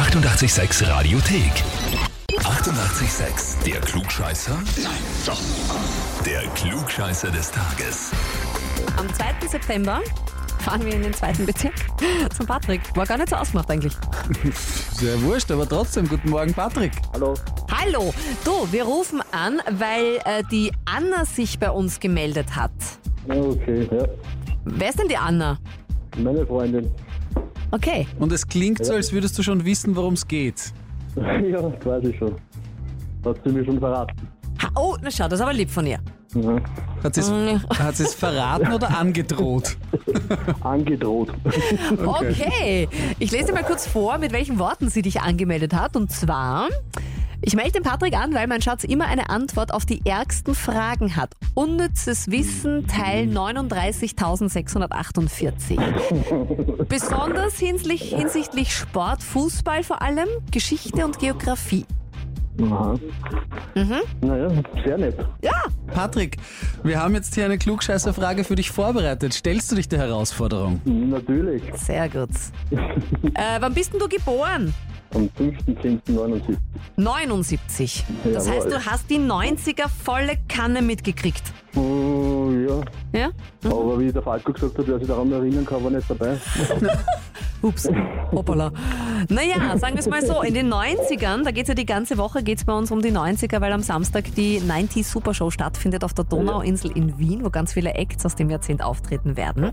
886 Radiothek. 88,6. Der Klugscheißer? Nein, doch. Der Klugscheißer des Tages. Am 2. September fahren wir in den zweiten Bezirk zum Patrick. War gar nicht so ausgemacht eigentlich. Sehr wurscht, aber trotzdem, guten Morgen, Patrick. Hallo. Hallo, du, wir rufen an, weil äh, die Anna sich bei uns gemeldet hat. Ja, okay, ja. Wer ist denn die Anna? Meine Freundin. Okay. Und es klingt so, als würdest du schon wissen, worum es geht. ja, das weiß ich schon. Hat sie mir schon verraten. Ha, oh, na schau, das ist aber lieb von ihr. Ja. Hat sie es hat sie's verraten oder angedroht? Angedroht. Okay. Ich lese dir mal kurz vor, mit welchen Worten sie dich angemeldet hat. Und zwar, ich melde den Patrick an, weil mein Schatz immer eine Antwort auf die ärgsten Fragen hat. Unnützes Wissen, Teil 39.648. Besonders hinsichtlich, hinsichtlich Sport, Fußball vor allem, Geschichte und Geografie. Aha. Naja, sehr nett. Ja, Patrick, wir haben jetzt hier eine Klugscheißerfrage für dich vorbereitet. Stellst du dich der Herausforderung? Natürlich. sehr gut. Äh, wann bist denn du geboren? Am 5.10.79. 79. Das Jawohl. heißt, du hast die 90er volle Kanne mitgekriegt. Oh, ja. Ja? Aber wie der Falco gesagt hat, wer sich daran erinnern kann, war nicht dabei. Ups, hoppala. Naja, sagen wir es mal so, in den 90ern, da geht es ja die ganze Woche, geht es bei uns um die 90er, weil am Samstag die 90 Super Show stattfindet auf der Donauinsel in Wien, wo ganz viele Acts aus dem Jahrzehnt auftreten werden.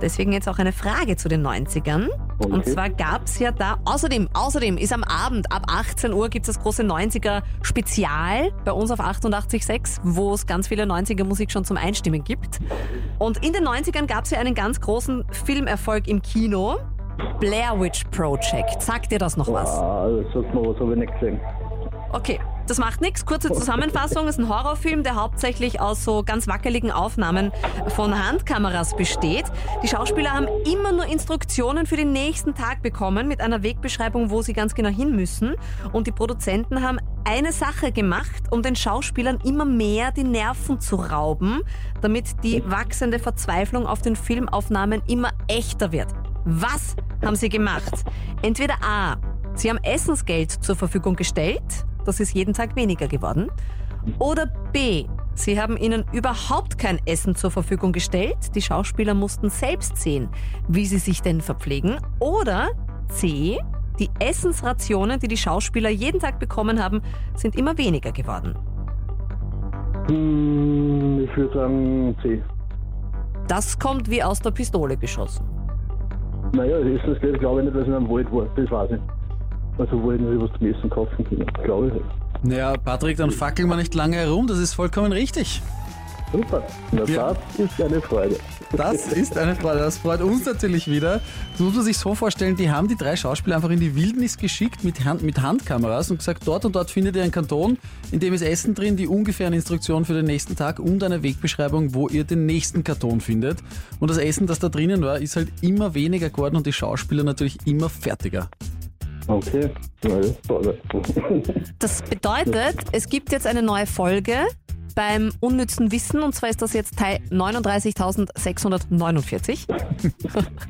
Deswegen jetzt auch eine Frage zu den 90ern. Und Okay. zwar gab es ja da, außerdem, außerdem ist am Abend ab 18 Uhr gibt es das große 90er Spezial bei uns auf 88.6, wo es ganz viele 90er Musik schon zum Einstimmen gibt. Und in den 90ern gab es ja einen ganz großen Filmerfolg im Kino. Blair Witch Project. Sagt dir das noch was? Ah, das sagt mir was, habe ich nicht gesehen. Okay, das macht nichts. Kurze Zusammenfassung. Es ist ein Horrorfilm, der hauptsächlich aus so ganz wackeligen Aufnahmen von Handkameras besteht. Die Schauspieler haben immer nur Instruktionen für den nächsten Tag bekommen mit einer Wegbeschreibung, wo sie ganz genau hin müssen. Und die Produzenten haben eine Sache gemacht, um den Schauspielern immer mehr die Nerven zu rauben, damit die wachsende Verzweiflung auf den Filmaufnahmen immer echter wird. Was haben sie gemacht? Entweder A. Sie haben Essensgeld zur Verfügung gestellt, das ist jeden Tag weniger geworden. Oder B. Sie haben ihnen überhaupt kein Essen zur Verfügung gestellt, die Schauspieler mussten selbst sehen, wie sie sich denn verpflegen. Oder C. Die Essensrationen, die die Schauspieler jeden Tag bekommen haben, sind immer weniger geworden. Hm, ich würde sagen C. Das kommt wie aus der Pistole geschossen. Naja, das ist das glaube ich nicht, weil es in einem Wald war. Das weiß ich. Also wollten wir was zum Essen kaufen können. Glaube ich. Naja, Patrick, dann fackeln wir nicht lange herum, das ist vollkommen richtig. Super. Na, Ja. das ist eine Freude. Das ist eine Freude, das freut uns natürlich wieder. Das muss man sich so vorstellen, die haben die drei Schauspieler einfach in die Wildnis geschickt mit, Hand, mit Handkameras und gesagt, dort und dort findet ihr einen Kanton, in dem ist Essen drin, die ungefähren Instruktion für den nächsten Tag und eine Wegbeschreibung, wo ihr den nächsten Karton findet. Und das Essen, das da drinnen war, ist halt immer weniger geworden und die Schauspieler natürlich immer fertiger. Okay. Toll. Das bedeutet, es gibt jetzt eine neue Folge beim unnützen Wissen und zwar ist das jetzt Teil 39.649.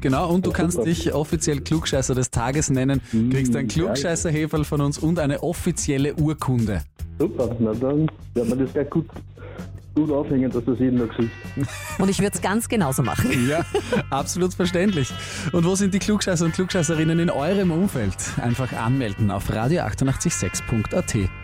Genau, und du kannst dich offiziell Klugscheißer des Tages nennen, kriegst ein Klugscheißer-Heferl von uns und eine offizielle Urkunde. Super. Na dann wird man das gleich gut, gut aufhängen, dass das jeden noch sieht. Und ich würde es ganz genauso machen. Ja, absolut verständlich. Und wo sind die Klugscheißer und Klugscheißerinnen in eurem Umfeld? Einfach anmelden auf radio886.at.